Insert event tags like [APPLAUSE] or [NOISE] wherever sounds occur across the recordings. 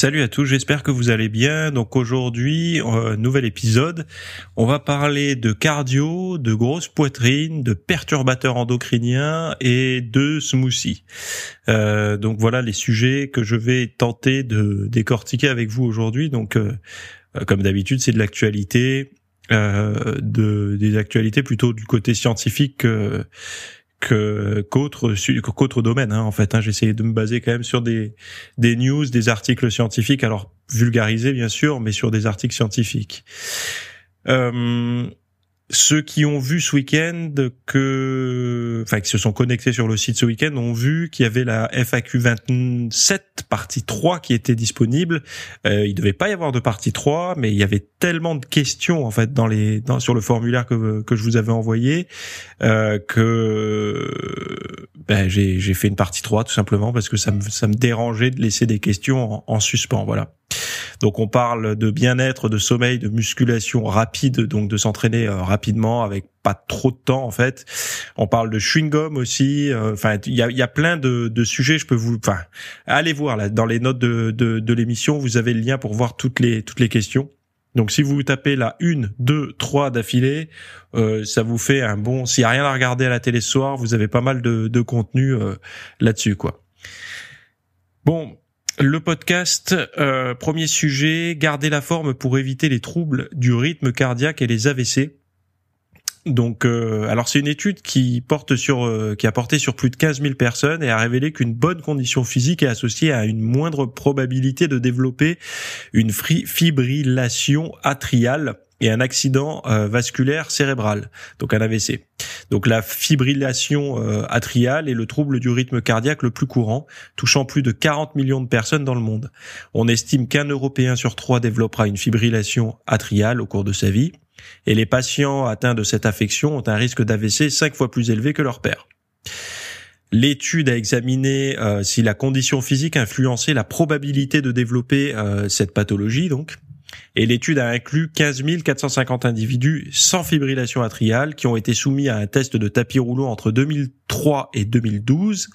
Salut à tous, j'espère que vous allez bien. Donc aujourd'hui, euh, nouvel épisode. On va parler de cardio, de grosse poitrine, de perturbateurs endocriniens et de smoothie. Euh, donc voilà les sujets que je vais tenter de décortiquer avec vous aujourd'hui. Donc euh, comme d'habitude, c'est de l'actualité, de des actualités plutôt du côté scientifique que qu'autres qu'autres domaines hein, en fait hein. j'essayais de me baser quand même sur des des news des articles scientifiques alors vulgarisés bien sûr mais sur des articles scientifiques euh, ceux qui ont vu ce week-end que, enfin, qui se sont connectés sur le site ce week-end ont vu qu'il y avait la FAQ 27 partie 3 qui était disponible. Euh, il devait pas y avoir de partie 3, mais il y avait tellement de questions en fait dans les, dans, sur le formulaire que que je vous avais envoyé euh, que ben, j'ai j'ai fait une partie 3 tout simplement parce que ça me ça me dérangeait de laisser des questions en, en suspens. Voilà. Donc on parle de bien-être, de sommeil, de musculation rapide, donc de s'entraîner euh, rapidement avec pas trop de temps en fait. On parle de chewing gum aussi. Euh, enfin, il y a, y a plein de, de, sujets. Je peux vous, enfin, allez voir là dans les notes de, de, de l'émission, vous avez le lien pour voir toutes les toutes les questions. Donc si vous tapez la 1, 2, 3 d'affilée, euh, ça vous fait un bon... S'il n'y a rien à regarder à la télé ce soir, vous avez pas mal de, de contenu euh, là-dessus. quoi. Bon, le podcast, euh, premier sujet, garder la forme pour éviter les troubles du rythme cardiaque et les AVC. Donc, euh, alors c'est une étude qui porte sur, euh, qui a porté sur plus de 15 000 personnes et a révélé qu'une bonne condition physique est associée à une moindre probabilité de développer une fibrillation atriale et un accident vasculaire cérébral, donc un AVC. Donc la fibrillation euh, atriale est le trouble du rythme cardiaque le plus courant, touchant plus de 40 millions de personnes dans le monde. On estime qu'un Européen sur trois développera une fibrillation atriale au cours de sa vie, et les patients atteints de cette affection ont un risque d'AVC cinq fois plus élevé que leur père. L'étude a examiné euh, si la condition physique influençait la probabilité de développer euh, cette pathologie, donc, et l'étude a inclus 15 450 individus sans fibrillation atriale qui ont été soumis à un test de tapis roulant entre 2003 et 2012.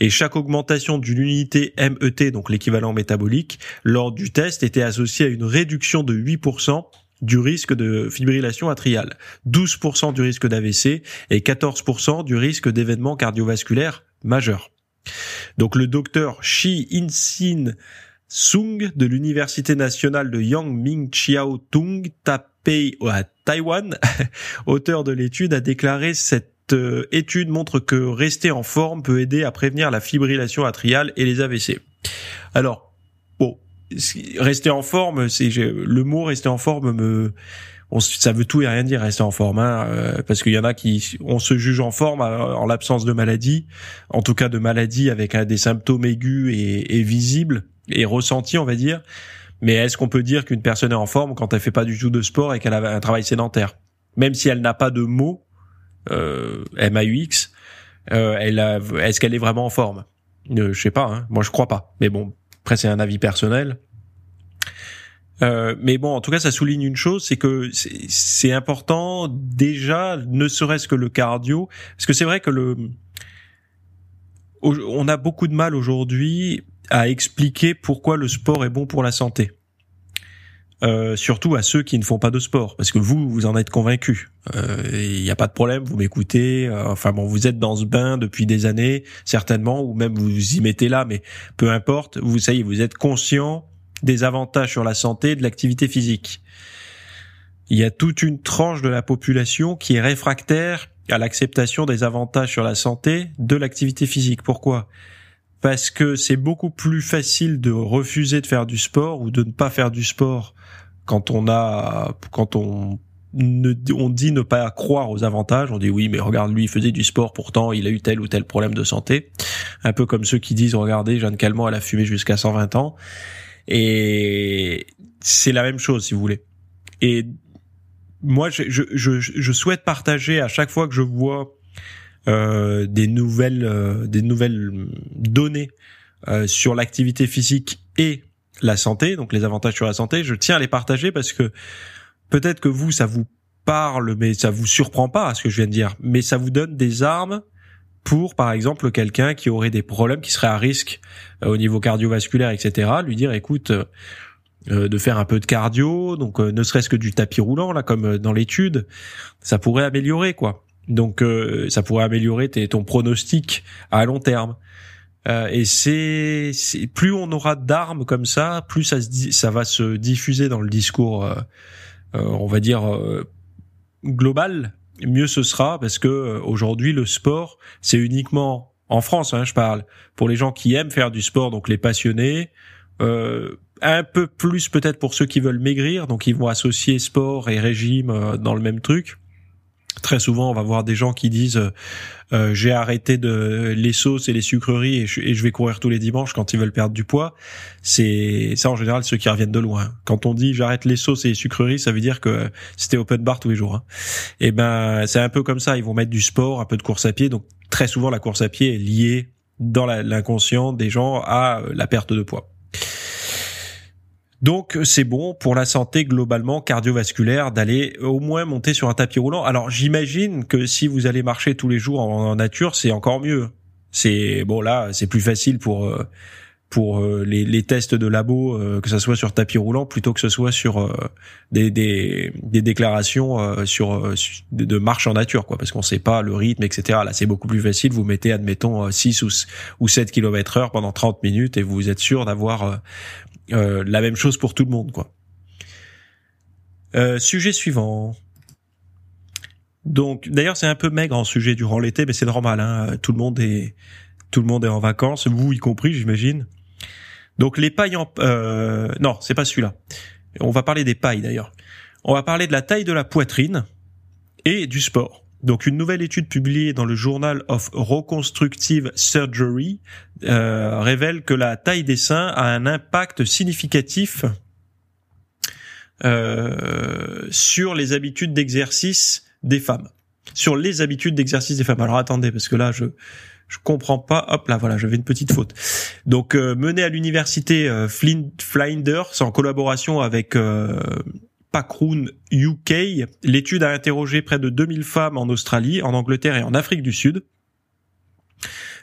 Et chaque augmentation d'une unité MET, donc l'équivalent métabolique, lors du test était associée à une réduction de 8% du risque de fibrillation atriale, 12% du risque d'AVC et 14% du risque d'événements cardiovasculaires majeurs. Donc le docteur Shi In-sin Sung de l'Université nationale de Yang Chiao Tung Taipei à Taïwan, [LAUGHS] auteur de l'étude, a déclaré cette euh, étude montre que rester en forme peut aider à prévenir la fibrillation atriale et les AVC. Alors, bon, rester en forme, c'est le mot rester en forme me ça veut tout et rien dire rester en forme, hein, euh, parce qu'il y en a qui on se juge en forme euh, en l'absence de maladie, en tout cas de maladie avec des symptômes aigus et visibles et ressenti, on va dire. Mais est-ce qu'on peut dire qu'une personne est en forme quand elle fait pas du tout de sport et qu'elle a un travail sédentaire? Même si elle n'a pas de mots, euh, MAUX, euh, est-ce qu'elle est vraiment en forme? Euh, Je sais pas, hein. moi je crois pas. Mais bon, après c'est un avis personnel. Euh, mais bon, en tout cas, ça souligne une chose, c'est que c'est important déjà, ne serait-ce que le cardio, parce que c'est vrai que le, on a beaucoup de mal aujourd'hui à expliquer pourquoi le sport est bon pour la santé. Euh, surtout à ceux qui ne font pas de sport, parce que vous, vous en êtes convaincus. Il euh, n'y a pas de problème, vous m'écoutez. Euh, enfin bon, vous êtes dans ce bain depuis des années, certainement, ou même vous y mettez là, mais peu importe. Vous savez, vous êtes conscient des avantages sur la santé de l'activité physique. Il y a toute une tranche de la population qui est réfractaire à l'acceptation des avantages sur la santé de l'activité physique. Pourquoi? Parce que c'est beaucoup plus facile de refuser de faire du sport ou de ne pas faire du sport quand on a quand on ne, on dit ne pas croire aux avantages, on dit oui mais regarde lui il faisait du sport pourtant il a eu tel ou tel problème de santé, un peu comme ceux qui disent regardez Jeanne Calment elle a fumé jusqu'à 120 ans et, c'est la même chose si vous voulez. Et moi, je, je, je, je souhaite partager à chaque fois que je vois euh, des nouvelles euh, des nouvelles données euh, sur l'activité physique et la santé, donc les avantages sur la santé, je tiens à les partager parce que peut-être que vous ça vous parle mais ça vous surprend pas à ce que je viens de dire, mais ça vous donne des armes pour par exemple quelqu'un qui aurait des problèmes qui serait à risque au niveau cardiovasculaire etc lui dire écoute de faire un peu de cardio donc ne serait-ce que du tapis roulant là comme dans l'étude ça pourrait améliorer quoi donc euh, ça pourrait améliorer ton pronostic à long terme. Euh, et c'est, plus on aura d'armes comme ça, plus ça, se, ça va se diffuser dans le discours, euh, on va dire global, mieux ce sera parce que aujourd'hui le sport c'est uniquement en France, hein, je parle pour les gens qui aiment faire du sport, donc les passionnés. Un peu plus peut-être pour ceux qui veulent maigrir, donc ils vont associer sport et régime dans le même truc. Très souvent, on va voir des gens qui disent euh, euh, j'ai arrêté de les sauces et les sucreries et je, vais courir tous les dimanches quand ils veulent perdre du poids. C'est ça en général ceux qui reviennent de loin. Quand on dit j'arrête les sauces et les sucreries, ça veut dire que c'était open bar tous les jours. Hein. Et eh ben c'est un peu comme ça. Ils vont mettre du sport, un peu de course à pied. Donc très souvent la course à pied est liée dans l'inconscient des gens à euh, la perte de poids. Donc c'est bon pour la santé globalement cardiovasculaire d'aller au moins monter sur un tapis roulant. Alors j'imagine que si vous allez marcher tous les jours en, nature, c'est encore mieux. C'est bon là, c'est plus facile pour euh, pour euh, les, les, tests de labo, euh, que ça soit sur tapis roulant plutôt que ce soit sur des, des, des, déclarations sur de, marche en nature, quoi, parce qu'on sait pas le rythme, etc. Là, c'est beaucoup plus facile. Vous mettez, admettons, 6 ou, ou 7 km heure pendant 30 minutes et vous êtes sûr d'avoir euh, la même chose pour tout le monde, quoi. Euh, sujet suivant. Donc, d'ailleurs, c'est un peu maigre en sujet durant l'été, mais c'est normal. Hein. Tout le monde est, tout le monde est en vacances, vous y compris, j'imagine. Donc, les pailles en, euh, non, c'est pas celui-là. On va parler des pailles d'ailleurs. On va parler de la taille de la poitrine et du sport. Donc une nouvelle étude publiée dans le Journal of Reconstructive Surgery euh, révèle que la taille des seins a un impact significatif euh, sur les habitudes d'exercice des femmes. Sur les habitudes d'exercice des femmes. Alors attendez, parce que là je je comprends pas. Hop là, voilà, j'avais une petite faute. Donc euh, mené à l'université euh, Flinders en collaboration avec Pacroon UK. L'étude a interrogé près de 2000 femmes en Australie, en Angleterre et en Afrique du Sud.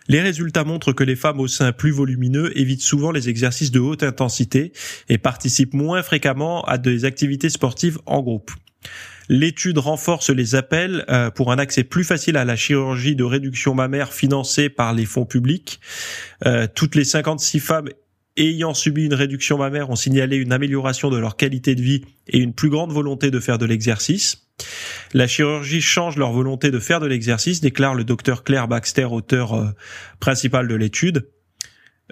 Les résultats montrent que les femmes au sein plus volumineux évitent souvent les exercices de haute intensité et participent moins fréquemment à des activités sportives en groupe. L'étude renforce les appels euh, pour un accès plus facile à la chirurgie de réduction mammaire financée par les fonds publics. Euh, toutes les 56 femmes ayant subi une réduction mammaire ont signalé une amélioration de leur qualité de vie et une plus grande volonté de faire de l'exercice. La chirurgie change leur volonté de faire de l'exercice, déclare le docteur Claire Baxter, auteur euh, principal de l'étude.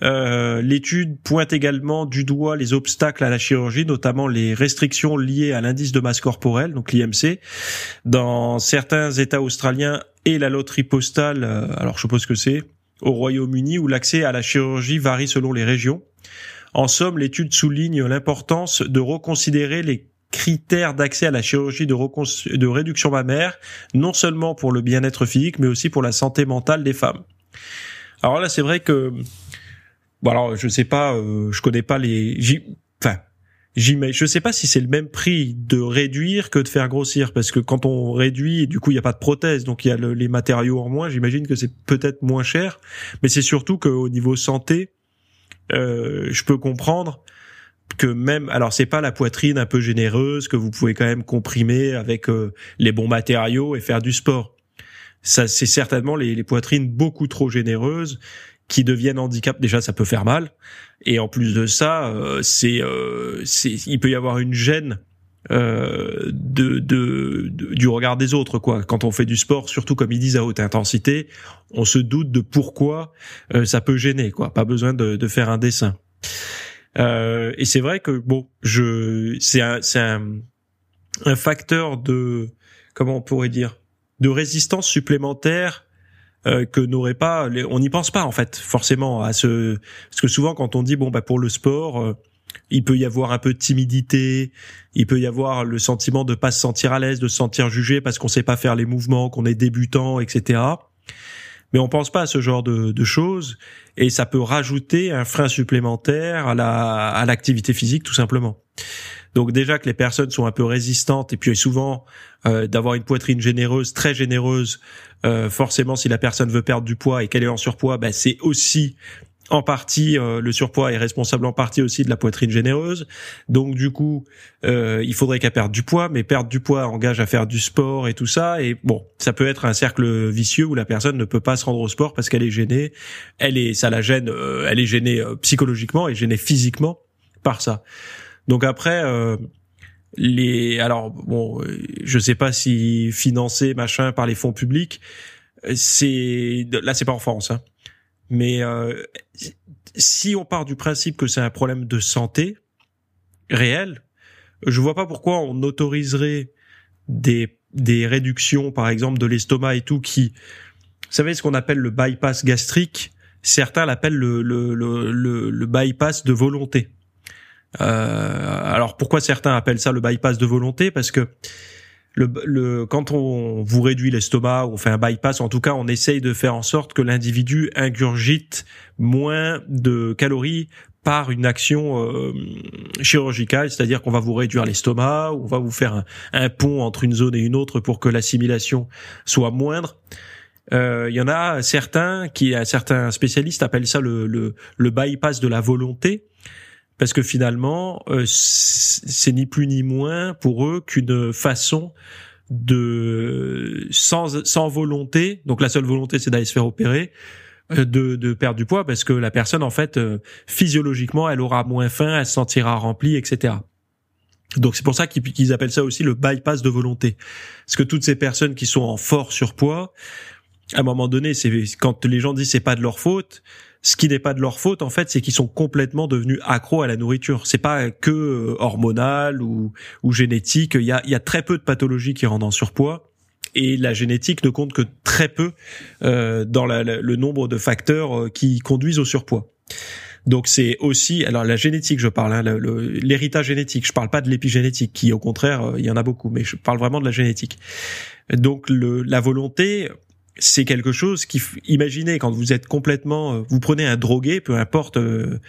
Euh, l'étude pointe également du doigt les obstacles à la chirurgie, notamment les restrictions liées à l'indice de masse corporelle, donc l'IMC. Dans certains États australiens et la loterie postale, euh, alors je suppose que c'est, au Royaume-Uni où l'accès à la chirurgie varie selon les régions. En somme, l'étude souligne l'importance de reconsidérer les critères d'accès à la chirurgie de, réduction mammaire, non seulement pour le bien-être physique, mais aussi pour la santé mentale des femmes. Alors là, c'est vrai que, bon alors je sais pas, euh, je connais pas les, enfin je sais pas si c'est le même prix de réduire que de faire grossir, parce que quand on réduit, du coup, il n'y a pas de prothèse, donc il y a les matériaux en moins. J'imagine que c'est peut-être moins cher, mais c'est surtout qu'au niveau santé, euh, je peux comprendre que même, alors c'est pas la poitrine un peu généreuse que vous pouvez quand même comprimer avec euh, les bons matériaux et faire du sport. Ça, c'est certainement les, poitrines beaucoup trop généreuses qui deviennent handicap, déjà ça peut faire mal. Et en plus de ça, euh, c'est, euh, c'est, il peut y avoir une gêne de, de, du regard des autres quoi. Quand on fait du sport, surtout comme ils disent à haute intensité, on se doute de pourquoi euh, ça peut gêner quoi. Pas besoin de, de faire un dessin. Euh, et c'est vrai que bon, je c'est un c'est un, un facteur de comment on pourrait dire de résistance supplémentaire euh, que n'aurait pas. on n'y pense pas en fait forcément à ce parce que souvent quand on dit bon bah pour le sport, euh, il peut y avoir un peu de timidité, il peut y avoir le sentiment de pas se sentir à l'aise, de se sentir jugé parce qu'on sait pas faire les mouvements, qu'on est débutant, etc. Mais on pense pas à ce genre de, choses et ça peut rajouter un frein supplémentaire à la à l'activité physique tout simplement. Donc déjà que les personnes sont un peu résistantes et puis souvent euh, d'avoir une poitrine généreuse, très généreuse, euh, forcément si la personne veut perdre du poids et qu'elle est en surpoids, ben, c'est aussi en partie, euh, le surpoids est responsable en partie aussi de la poitrine généreuse. Donc du coup, euh, il faudrait qu'elle perde du poids, mais perdre du poids engage à faire du sport et tout ça. Et bon, ça peut être un cercle vicieux où la personne ne peut pas se rendre au sport parce qu'elle est gênée. Elle est, ça la gêne. Euh, elle est gênée psychologiquement et gênée physiquement par ça. Donc après. les alors bon je sais pas si financer machin par les fonds publics c'est là c'est pas en France hein mais euh, si on part du principe que c'est un problème de santé réel, je vois pas pourquoi on autoriserait des, des réductions, par exemple, de l'estomac et tout, qui, vous savez, ce qu'on appelle le bypass gastrique, certains l'appellent le, le, le, le, bypass de volonté. Euh, alors pourquoi certains appellent ça le bypass de volonté? Parce que le, quand on vous réduit l'estomac, on fait un bypass, en tout cas, on essaye de faire en sorte que l'individu ingurgite moins de calories par une action euh, chirurgicale, c'est-à-dire qu'on va vous réduire l'estomac, on va vous faire un, pont entre une zone et une autre pour que l'assimilation soit moindre. Euh, il y en a certains qui, certains spécialistes appellent ça le, le, le bypass de la volonté parce que finalement, euh, c'est ni plus ni moins pour eux qu'une façon de sans sans volonté. Donc la seule volonté, c'est d'aller se faire opérer. Euh, de, de perdre du poids parce que la personne en fait euh, physiologiquement elle aura moins faim elle se sentira remplie etc donc c'est pour ça qu'ils appellent ça aussi le bypass de volonté parce que toutes ces personnes qui sont en fort surpoids à un moment donné c'est quand les gens disent c'est pas de leur faute ce qui n'est pas de leur faute en fait, c'est qu'ils sont complètement devenus accros à la nourriture. C'est pas que euh, hormonal ou, ou génétique. Il y a, y a très peu de pathologies qui rendent en surpoids et la génétique ne compte que très peu euh, dans la, le nombre de facteurs euh, qui conduisent au surpoids. Donc c'est aussi, alors la génétique, je parle, hein, l'héritage génétique. Je parle pas de l'épigénétique, qui au contraire, euh, il y en a beaucoup, mais je parle vraiment de la génétique. Donc le, la volonté, c'est quelque chose qui, imaginez quand vous êtes complètement, euh, vous prenez un drogué, peu importe euh,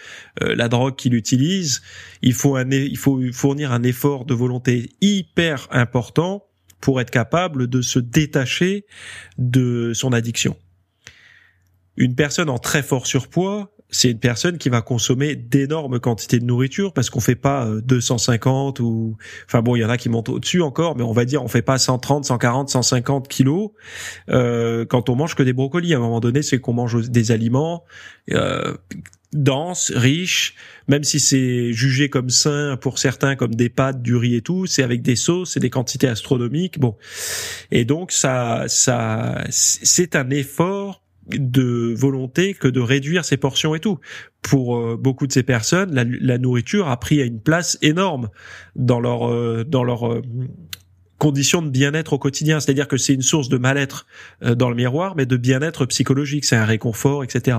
euh, la drogue qu'il utilise, il faut un, il faut fournir un effort de volonté hyper important pour être capable de se détacher de son addiction. Une personne en très fort surpoids, c'est une personne qui va consommer d'énormes quantités de nourriture parce qu'on fait pas 250 euh, ou enfin bon il y en a qui montent au-dessus encore mais on va dire on fait pas 130 140 150 kilos euh, quand on mange que des brocolis. À un moment donné c'est qu'on mange des aliments euh, denses riches. Même si c'est jugé comme sain pour certains comme des pâtes du riz et tout c'est avec des sauces c'est des quantités astronomiques. Bon. Et donc ça ça c'est un effort de volonté que de réduire ses portions et tout. Pour euh, beaucoup de ces personnes, la, nourriture a pris une place énorme dans leur euh, dans leur euh, conditions de bien-être au quotidien. C'est-à-dire que c'est une source de mal-être dans le miroir, mais de bien-être psychologique. C'est un réconfort, etc.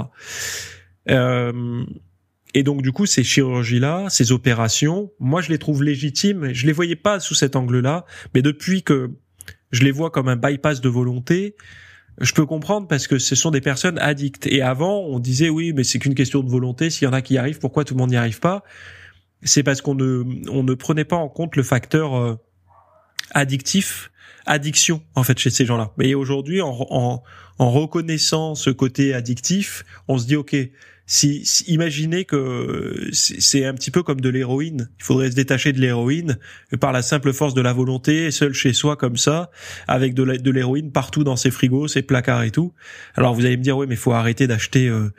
et donc du coup, ces chirurgies-là, ces opérations, moi je les trouve légitimes. Je les voyais pas sous cet angle-là, mais depuis que je les vois comme un bypass de volonté, je peux comprendre parce que ce sont des personnes addictes. Et avant, on disait oui, mais c'est qu'une question de volonté. S'il y en a qui y arrivent, pourquoi tout le monde n'y arrive pas? C'est parce qu'on ne, on ne prenait pas en compte le facteur euh, addictif, addiction en fait chez ces gens-là. Mais aujourd'hui, en, en, en reconnaissant ce côté addictif, on se dit ok, si, imaginez que c'est un petit peu comme de l'héroïne. Il faudrait se détacher de l'héroïne par la simple force de la volonté, seul chez soi comme ça, avec de l'héroïne partout dans ses frigos, ses placards et tout. Alors vous allez me dire oui, mais faut arrêter d'acheter euh,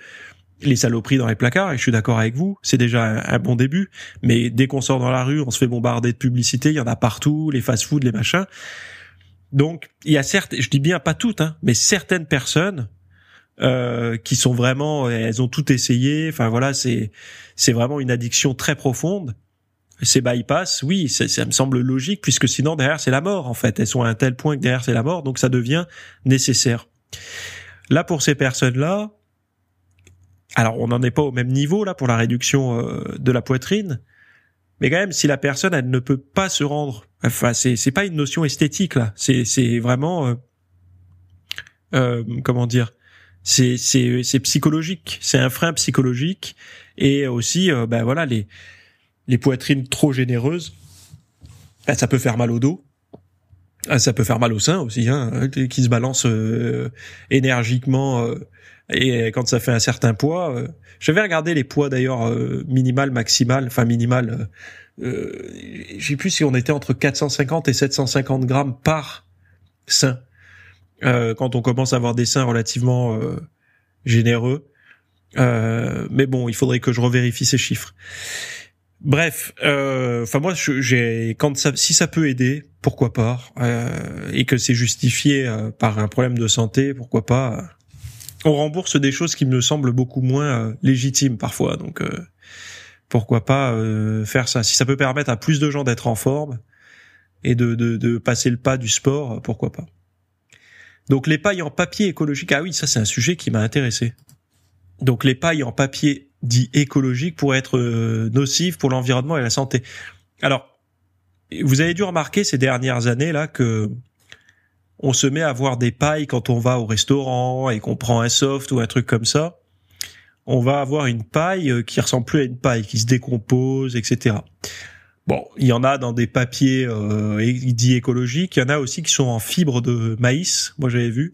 les saloperies dans les placards. Et je suis d'accord avec vous, c'est déjà un, bon début. Mais dès qu'on sort dans la rue, on se fait bombarder de publicité. Il y en a partout, les fast-foods, les machins. Donc il y a certes, je dis bien pas toutes, hein, mais certaines personnes euh, qui sont vraiment, elles ont tout essayé. Enfin voilà, c'est c'est vraiment une addiction très profonde. Ces bypass, oui, ça, ça me semble logique puisque sinon derrière c'est la mort en fait. Elles sont à un tel point que derrière c'est la mort, donc ça devient nécessaire. Là pour ces personnes-là, alors on n'en est pas au même niveau là pour la réduction euh, de la poitrine, Mais quand même, si la personne elle ne peut pas se rendre, enfin c'est c'est pas une notion esthétique là, c'est c'est vraiment euh, euh, comment dire, c'est c'est c'est psychologique, c'est un frein psychologique et aussi euh, ben voilà les les poitrines trop généreuses, ben, ça peut faire mal au dos. Ah, ça peut faire mal au sein aussi, hein, qui se balance euh, énergiquement euh, et quand ça fait un certain poids. Euh, je vais les poids d'ailleurs minimal, maximal, enfin minimal. Euh, je sais plus si on était entre 450 et 750 grammes par sein. Quand on commence à avoir des seins relativement généreux. mais bon, il faudrait que je revérifie ces chiffres. Bref, euh, enfin moi, j'ai quand ça, si ça peut aider, pourquoi pas, euh, et que c'est justifié euh, par un problème de santé, pourquoi pas. On rembourse des choses qui me semblent beaucoup moins légitimes parfois, donc pourquoi pas faire ça. Si ça peut permettre à plus de gens d'être en forme et de, de, de passer le pas du sport, pourquoi pas. Donc les pailles en papier écologique, ah oui, ça c'est un sujet qui m'a intéressé. Donc les pailles en papier dit écologique pourrait être euh, nocive pour l'environnement et la santé. Alors, vous avez dû remarquer ces dernières années là que on se met à voir des pailles quand on va au restaurant et qu'on prend un soft ou un truc comme ça. On va avoir une paille euh, qui ressemble plus à une paille, qui se décompose, etc. Bon, il y en a dans des papiers euh, dits écologiques, il y en a aussi qui sont en fibre de maïs, moi j'avais vu.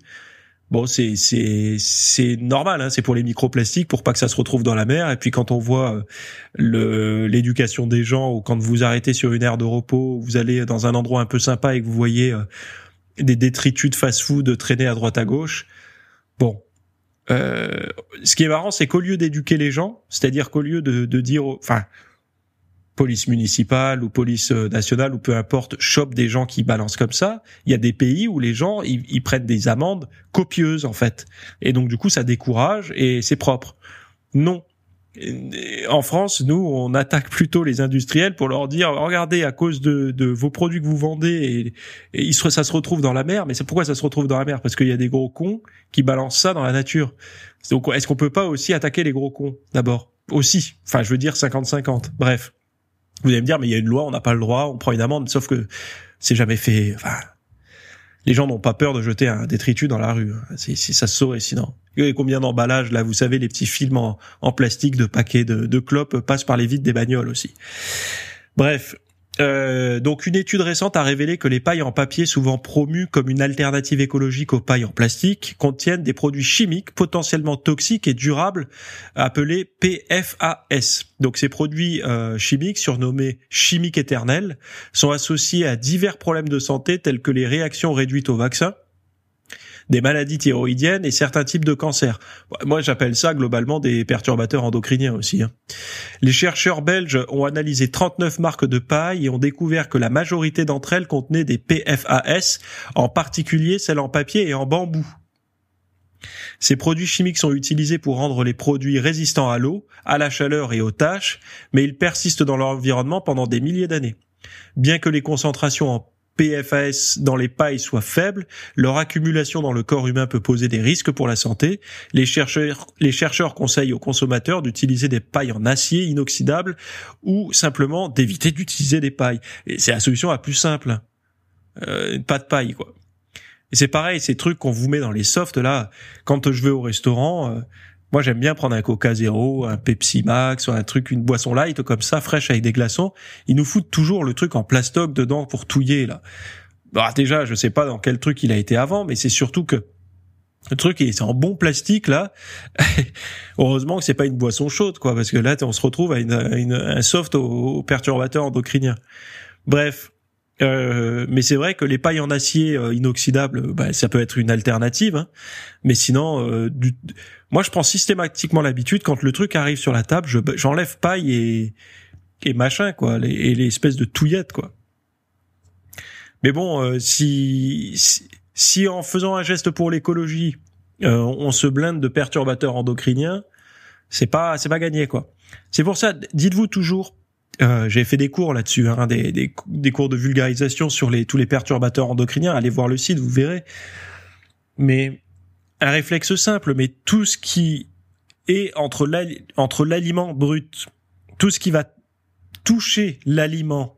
Bon, c'est c'est c'est normal, hein, c'est pour les microplastiques, pour pas que ça se retrouve dans la mer. Et puis quand on voit euh, le l'éducation des gens, ou quand vous arrêtez sur une aire de repos, vous allez dans un endroit un peu sympa et que vous voyez euh, des détritus de fast-food traîner à droite à gauche. Bon, euh, ce qui est marrant, c'est qu'au lieu d'éduquer les gens, c'est-à-dire qu'au lieu de, de dire, enfin, police municipale ou police euh, nationale ou peu importe chope des gens qui balancent comme ça, il y a des pays où les gens ils, prennent des amendes copieuses en fait. Et donc du coup ça décourage et c'est propre. Non. En France, nous, on attaque plutôt les industriels pour leur dire regardez à cause de, de vos produits que vous vendez et, et ça se retrouve dans la mer. Mais c'est pourquoi ça se retrouve dans la mer? Parce qu'il y a des gros cons qui balancent ça dans la nature. Donc est-ce qu'on peut pas aussi attaquer les gros cons d'abord? Aussi Enfin, je veux dire 50-50. Bref. Vous allez me dire, mais il y a une loi, on n'a pas le droit, on prend une amende, sauf que c'est jamais fait. Enfin, les gens n'ont pas peur de jeter un détritus dans la rue. Si, ça se saurait sinon. Et combien d'emballages là, vous savez, les petits films en, plastique de paquets de, de clopes passent par les vides des bagnoles aussi. Bref, euh, donc une étude récente a révélé que les pailles en papier, souvent promues comme une alternative écologique aux pailles en plastique, contiennent des produits chimiques potentiellement toxiques et durables appelés PFAS. Donc ces produits euh, chimiques, surnommés chimiques éternels, sont associés à divers problèmes de santé tels que les réactions réduites au vaccin, des maladies thyroïdiennes et certains types de cancers. Moi, j'appelle ça globalement des perturbateurs endocriniens aussi. Hein. Les chercheurs belges ont analysé 39 marques de paille et ont découvert que la majorité d'entre elles contenaient des PFAS, en particulier celles en papier et en bambou. Ces produits chimiques sont utilisés pour rendre les produits résistants à l'eau, à la chaleur et aux tâches, mais ils persistent dans leur environnement pendant des milliers d'années. Bien que les concentrations en PFAS dans les pailles soit faible, leur accumulation dans le corps humain peut poser des risques pour la santé. Les chercheurs, conseillent aux consommateurs d'utiliser des pailles en acier inoxydable ou simplement d'éviter d'utiliser des pailles. C'est la solution la plus simple. Euh, pas de paille, quoi. Et c'est pareil, ces trucs qu'on vous met dans les softs là, quand je vais au restaurant, euh, moi, j'aime bien prendre un Coca Zéro, un Pepsi Max, ou un truc, une boisson light comme ça, fraîche avec des glaçons. Ils nous foutent toujours le truc en plastoc dedans pour touiller là. Bah déjà, je sais pas dans quel truc il a été avant, mais c'est surtout que le truc c'est en bon plastique là. [LAUGHS] Heureusement que c'est pas une boisson chaude quoi, parce que là on se retrouve à, une, un soft au, perturbateur endocrinien. Bref, euh, mais c'est vrai que les pailles en acier euh, inoxydable, bah, ça peut être une alternative. Hein. Mais sinon, euh, moi, je prends systématiquement l'habitude quand le truc arrive sur la table, je, j'enlève paille et, et machin quoi, les, et les espèces de touillettes quoi. Mais bon, si, si, si en faisant un geste pour l'écologie, on se blinde de perturbateurs endocriniens, c'est pas c'est pas gagné quoi. C'est pour ça, dites-vous toujours euh, j'ai fait des cours là-dessus, hein, des, des, des, cours de vulgarisation sur les, tous les perturbateurs endocriniens. Allez voir le site, vous verrez. Mais un réflexe simple, mais tout ce qui est entre l'aliment brut, tout ce qui va toucher l'aliment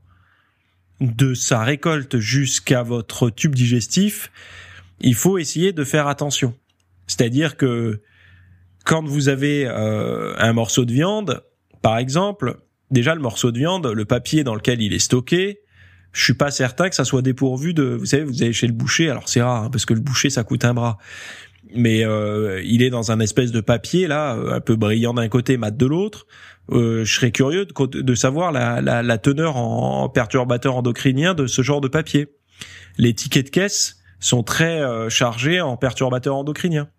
de sa récolte jusqu'à votre tube digestif, il faut essayer de faire attention. C'est-à-dire que quand vous avez euh, un morceau de viande, par exemple, déjà le morceau de viande, le papier dans lequel il est stocké, je suis pas certain que ça soit dépourvu de. Vous savez, vous allez chez le boucher, alors c'est rare hein, parce que le boucher ça coûte un bras, mais euh, il est dans un espèce de papier là, euh, un peu brillant d'un côté, mat de l'autre. Euh, je serais curieux de, de savoir la, la, la, teneur en perturbateur endocrinien de ce genre de papier. Les tickets de caisse sont très euh, chargés en perturbateurs endocriniens.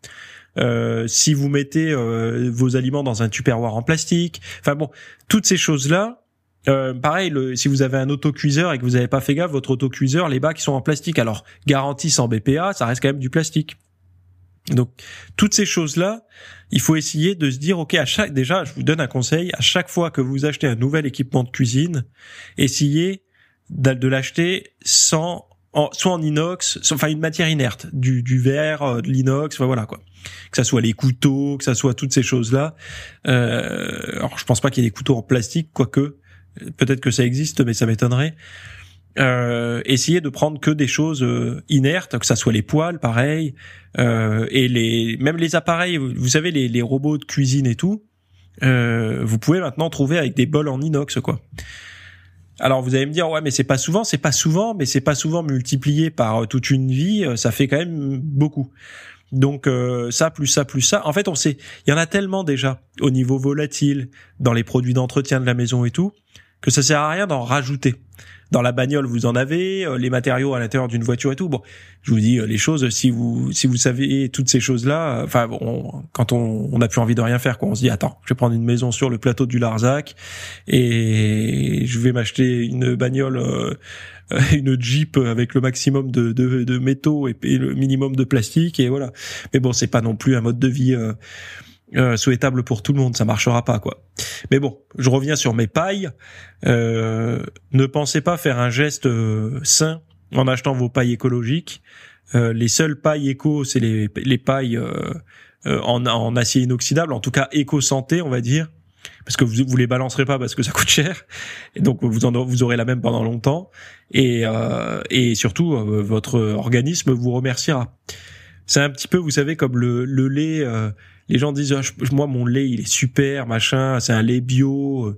Euh, si vous mettez euh, vos aliments dans un tupperware en plastique, enfin bon, toutes ces choses là. Euh, pareil, le, si vous avez un autocuiseur et que vous n'avez pas fait gaffe, votre autocuiseur, les bacs sont en plastique. Alors, garantie sans BPA, ça reste quand même du plastique. Donc, toutes ces choses-là, il faut essayer de se dire, ok, à chaque, déjà, je vous donne un conseil, à chaque fois que vous achetez un nouvel équipement de cuisine, essayez de l'acheter sans soit en inox, enfin une matière inerte, du, verre, euh, de l'inox, voilà quoi. Que ça soit les couteaux, que ça soit toutes ces choses-là. Euh, alors je pense pas qu'il y ait des couteaux en plastique, quoique peut-être que ça existe, mais ça m'étonnerait. Euh, essayez de prendre que des choses euh, inertes, que ça soit les poêles, pareil, euh, et les même les appareils. Vous savez les, les robots de cuisine et tout. Euh, vous pouvez maintenant trouver avec des bols en inox, quoi. Alors vous allez me dire ouais mais c'est pas souvent, c'est pas souvent, mais c'est pas souvent multiplié par euh, toute une vie, euh, ça fait quand même beaucoup. Donc euh, ça plus ça plus ça. En fait, on sait, il y en a tellement déjà au niveau volatile dans les produits d'entretien de la maison et tout que ça sert à rien d'en rajouter dans la bagnole vous en avez, euh, les matériaux à l'intérieur d'une voiture et tout. Bon, je vous dis euh, les choses. Si vous si vous savez toutes ces choses là, euh, enfin bon, quand on on a plus envie de rien faire, quoi, on se dit attends, je vais prendre une maison sur le plateau du Larzac et je vais m'acheter une bagnole. [LAUGHS] une Jeep avec le maximum de, de, de métaux et, le minimum de plastique et voilà. Mais bon, c'est pas non plus un mode de vie euh, souhaitable pour tout le monde, ça marchera pas quoi. Mais bon, je reviens sur mes pailles. Euh, ne pensez pas faire un geste euh, sain en achetant vos pailles écologiques. les seules pailles éco, c'est les, les pailles en, en, acier inoxydable, en tout cas éco-santé, on va dire, parce que vous vous les balancerez pas parce que ça coûte [LAUGHS] cher, et donc vous en vous aurez la même pendant longtemps, et et surtout votre organisme vous remerciera. C'est un petit peu, vous savez, comme le, le lait les gens disent ah, moi mon lait il est super machin c'est un lait bio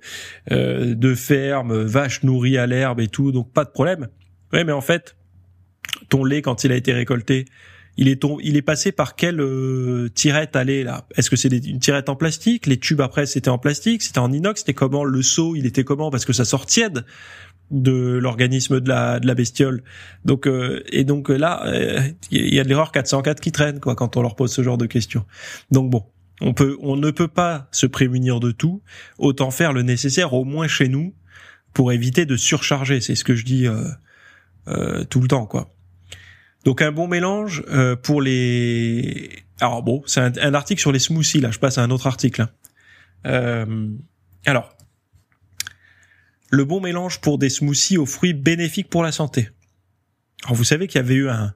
euh, de ferme vache nourrie à l'herbe et tout donc pas de problème. Ouais mais en fait ton lait quand il a été récolté il est il est passé par quelle euh, tirette aller là? Est-ce que c'est une tirette en plastique? Les tubes après c'était en plastique, c'était en inox, c'était comment? Le seau il était comment? Parce que ça sort tiède de l'organisme de la de la bestiole. Donc euh, et donc euh, là il euh, y a de l'erreur 404 qui traîne quoi quand on leur pose ce genre de questions. Donc bon, on peut on ne peut pas se prémunir de tout, autant faire le nécessaire au moins chez nous pour éviter de surcharger, c'est ce que je dis euh, tout le temps quoi. Donc un bon mélange pour les alors bon, c'est un, article sur les smoothies là, je passe à un autre article. Hein. alors le bon mélange pour des smoothies aux fruits bénéfiques pour la santé. Alors vous savez qu'il y avait eu un,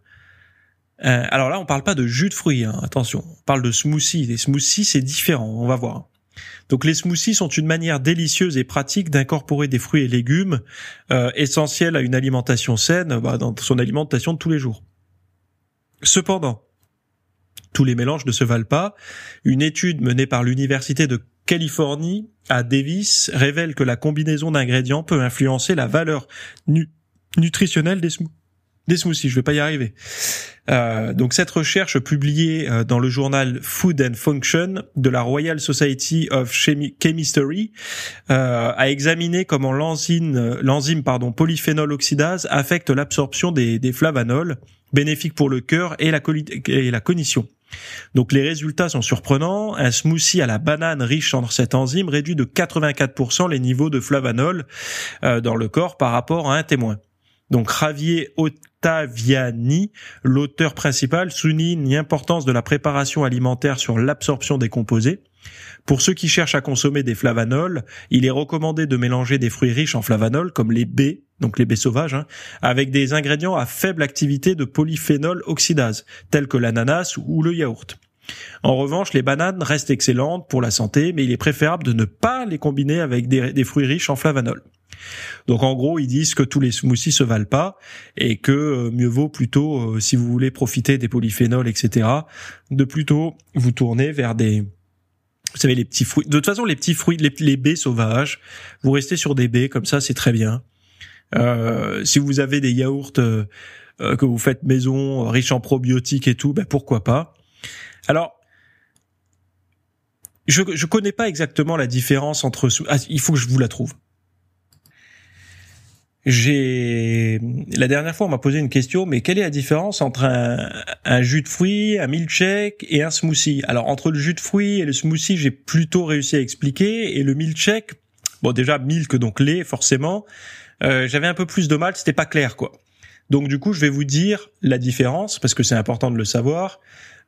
alors là on parle pas de jus de fruits, hein, attention, on parle de smoothies. Les smoothies c'est différent, on va voir. Donc les smoothies sont une manière délicieuse et pratique d'incorporer des fruits et légumes euh, essentiels à une alimentation saine bah, dans son alimentation de tous les jours. Cependant, tous les mélanges ne se valent pas. Une étude menée par l'université de Californie à Davis révèle que la combinaison d'ingrédients peut influencer la valeur nutritionnelle des, des smoothies. Je vais pas y arriver. Euh, donc cette recherche publiée euh, dans le journal Food and Function de la Royal Society of Chemistry euh, a examiné comment l'enzyme, l'enzyme pardon, polyphénol oxydase affecte l'absorption des, flavanols, bénéfiques pour le cœur et la cognition. Donc les résultats sont surprenants. Un smoothie à la banane riche en cette enzyme réduit de 84% les niveaux de flavanol euh, dans le corps par rapport à un témoin. Donc Javier Ottaviani, l'auteur principal, souligne l'importance de la préparation alimentaire sur l'absorption des composés. Pour ceux qui cherchent à consommer des flavanols, il est recommandé de mélanger des fruits riches en flavanols comme les baies, donc les baies sauvages, hein, avec des ingrédients à faible activité de polyphénol oxydase, tels que l'ananas ou le yaourt. En revanche, les bananes restent excellentes pour la santé, mais il est préférable de ne pas les combiner avec des, fruits riches en flavanol. Donc en gros, ils disent que tous les smoothies se valent pas et que euh, mieux vaut plutôt, euh, si vous voulez profiter des polyphénols, etc., de plutôt vous tourner vers des, vous savez, les petits fruits. De toute façon, les petits fruits, les, baies sauvages, vous restez sur des baies comme ça, c'est très bien. Euh, si vous avez des yaourts que vous faites maison, riches en probiotiques et tout, ben pourquoi pas. Alors, je je connais pas exactement la différence entre. Ah, il faut que je vous la trouve. J'ai la dernière fois on m'a posé une question, mais quelle est la différence entre un, jus de fruits, un milkshake et un smoothie? Alors entre le jus de fruits et le smoothie, j'ai plutôt réussi à expliquer, et le milkshake, bon déjà milk donc lait forcément, euh, j'avais un peu plus de mal, c'était pas clair quoi. Donc du coup je vais vous dire la différence parce que c'est important de le savoir.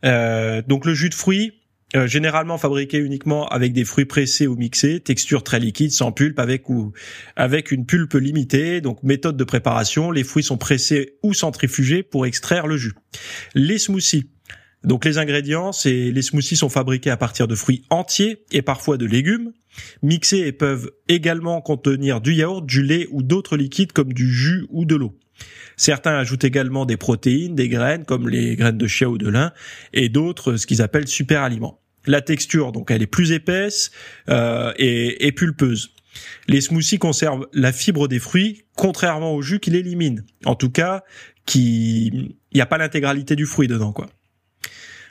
Euh, donc le jus de fruits, euh, généralement fabriqué uniquement avec des fruits pressés ou mixés, texture très liquide, sans pulpe, avec ou avec une pulpe limitée. Donc méthode de préparation, les fruits sont pressés ou centrifugés pour extraire le jus. Les smoothies. Donc les ingrédients, c'est les smoothies sont fabriqués à partir de fruits entiers et parfois de légumes, mixés et peuvent également contenir du yaourt, du lait ou d'autres liquides comme du jus ou de l'eau. Certains ajoutent également des protéines, des graines comme les graines de chia ou de lin, et d'autres ce qu'ils appellent super aliments. La texture, donc, elle est plus épaisse euh, et, pulpeuse. Les smoothies conservent la fibre des fruits, contrairement au jus qui l'élimine. En tout cas, qui il n'y a pas l'intégralité du fruit dedans, quoi.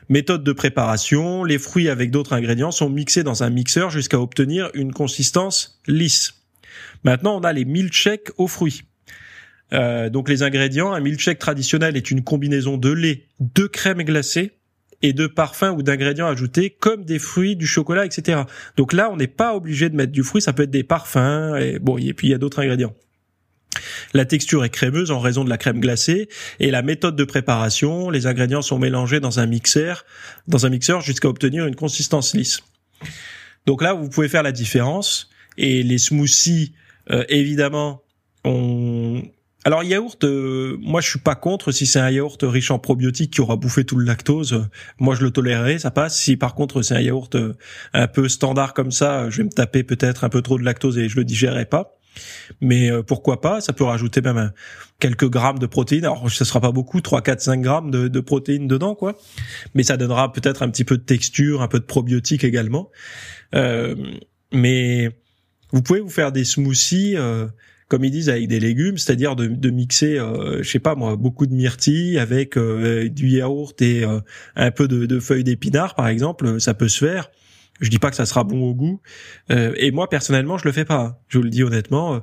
Méthode de préparation, les fruits avec d'autres ingrédients sont mixés dans un mixeur jusqu'à obtenir une consistance lisse. Maintenant, on a les milkshakes aux fruits. Euh, donc les ingrédients, un milkshake traditionnel est une combinaison de lait, de crème glacée et de parfums ou d'ingrédients ajoutés comme des fruits, du chocolat, etc. Donc là, on n'est pas obligé de mettre du fruit, ça peut être des parfums et bon, et puis il y a d'autres ingrédients. La texture est crémeuse en raison de la crème glacée et la méthode de préparation, les ingrédients sont mélangés dans un mixeur, dans un mixeur jusqu'à obtenir une consistance lisse. Donc là, vous pouvez faire la différence et les smoothies, euh, évidemment, on, alors yaourt, euh, moi je suis pas contre si c'est un yaourt riche en probiotiques qui aura bouffé tout le lactose, euh, moi je le tolérerai, ça passe. Si par contre c'est un yaourt euh, un peu standard comme ça, je vais me taper peut-être un peu trop de lactose et je le digérerai pas. Mais pourquoi pas Ça peut rajouter même quelques grammes de protéines. Alors ça sera pas beaucoup, 3, 4, 5 grammes de, de protéines dedans, quoi. Mais ça donnera peut-être un petit peu de texture, un peu de probiotiques également. mais vous pouvez vous faire des smoothies comme ils disent, avec des légumes, c'est-à-dire de, de mixer, euh, je sais pas moi, beaucoup de myrtilles avec euh, du yaourt et euh, un peu de, de feuilles d'épinards, par exemple, ça peut se faire. Je dis pas que ça sera bon au goût. Euh, et moi personnellement, je le fais pas. Je vous le dis honnêtement.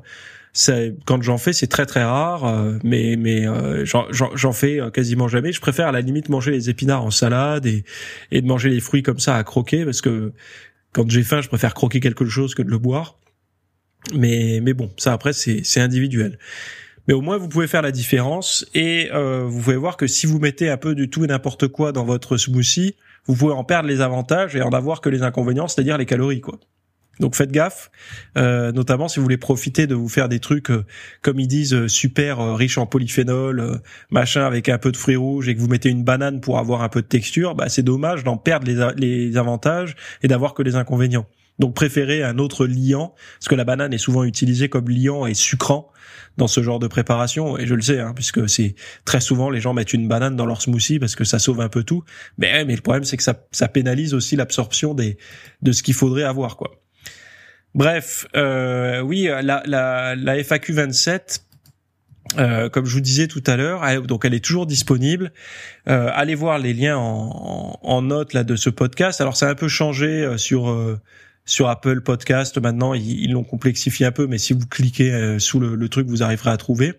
quand j'en fais, c'est très très rare, mais mais j'en fais quasiment jamais. Je préfère à la limite manger les épinards en salade et et de manger les fruits comme ça à croquer parce que quand j'ai faim, je préfère croquer quelque chose que de le boire. Mais, mais bon, ça après c'est individuel. Mais au moins vous pouvez faire la différence et euh, vous pouvez voir que si vous mettez un peu du tout et n'importe quoi dans votre smoothie, vous pouvez en perdre les avantages et en avoir que les inconvénients, c'est-à-dire les calories quoi. Donc faites gaffe, euh, notamment si vous voulez profiter de vous faire des trucs euh, comme ils disent euh, super euh, riches en polyphénol, machin avec un peu de fruits rouges et que vous mettez une banane pour avoir un peu de texture, bah c'est dommage d'en perdre les, les avantages et d'avoir que les inconvénients. Donc préférez un autre liant, parce que la banane est souvent utilisée comme liant et sucrant dans ce genre de préparation, et je le sais, hein, puisque c'est très souvent les gens mettent une banane dans leur smoothie parce que ça sauve un peu tout. Mais, mais le problème c'est que ça, ça pénalise aussi l'absorption des de ce qu'il faudrait avoir, quoi. Bref, euh, oui, la, la, la FAQ 27. Euh, comme je vous disais tout à l'heure, donc elle est toujours disponible. Euh, allez voir les liens en, en, note là de ce podcast. Alors ça a un peu changé euh, sur euh, sur Apple Podcast. Maintenant ils l'ont complexifié un peu mais si vous cliquez euh, sous le, le, truc vous arriverez à trouver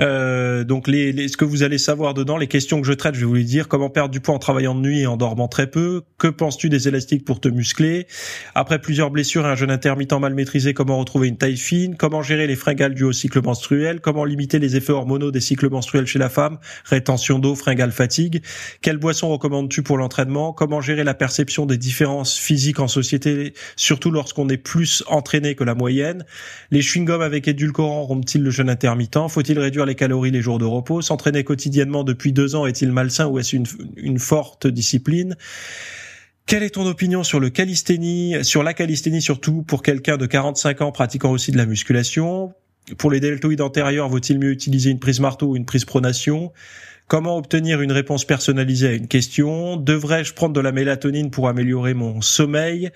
euh, donc les, ce que vous allez savoir dedans, les questions que je traite, je vais vous les dire. Comment perdre du poids en travaillant de nuit et en dormant très peu? Que penses-tu des élastiques pour te muscler? Après plusieurs blessures et un jeûne intermittent mal maîtrisé, comment retrouver une taille fine? Comment gérer les fringales dues au cycle menstruel? Comment limiter les effets hormonaux des cycles menstruels chez la femme? Rétention d'eau, fringale, fatigue. Quelle boisson recommandes-tu pour l'entraînement? Comment gérer la perception des différences physiques en société, surtout lorsqu'on est plus entraîné que la moyenne? Les chewing-gums avec édulcorants rompent-ils le jeûne intermittent? Faut-il réduire les calories les jours de repos, s'entraîner quotidiennement depuis deux ans est-il malsain ou est-ce une, une forte discipline? Quelle est ton opinion sur le calisthénie, sur la calisthénie surtout pour quelqu'un de 45 ans pratiquant aussi de la musculation? Pour les deltoïdes antérieurs, vaut-il mieux utiliser une prise marteau ou une prise pronation? Comment obtenir une réponse personnalisée à une question? Devrais-je prendre de la mélatonine pour améliorer mon sommeil?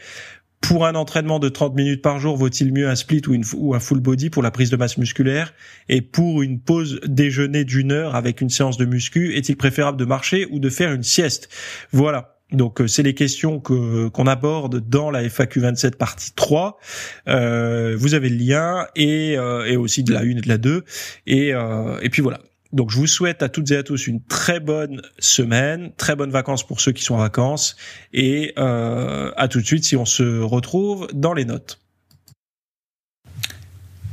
Pour un entraînement de 30 minutes par jour, vaut-il mieux un split ou, un full body pour la prise de masse musculaire? Et pour une pause déjeuner d'une heure avec une séance de muscu, est-il préférable de marcher ou de faire une sieste? Voilà. Donc euh, c'est les questions que qu'on aborde dans la FAQ 27 partie 3. Euh, vous avez le lien et, euh, et aussi de la 1 et de la 2 et, euh, et puis voilà. Donc je vous souhaite à toutes et à tous une très bonne semaine, très bonnes vacances pour ceux qui sont en vacances et euh, à tout de suite si on se retrouve dans les notes.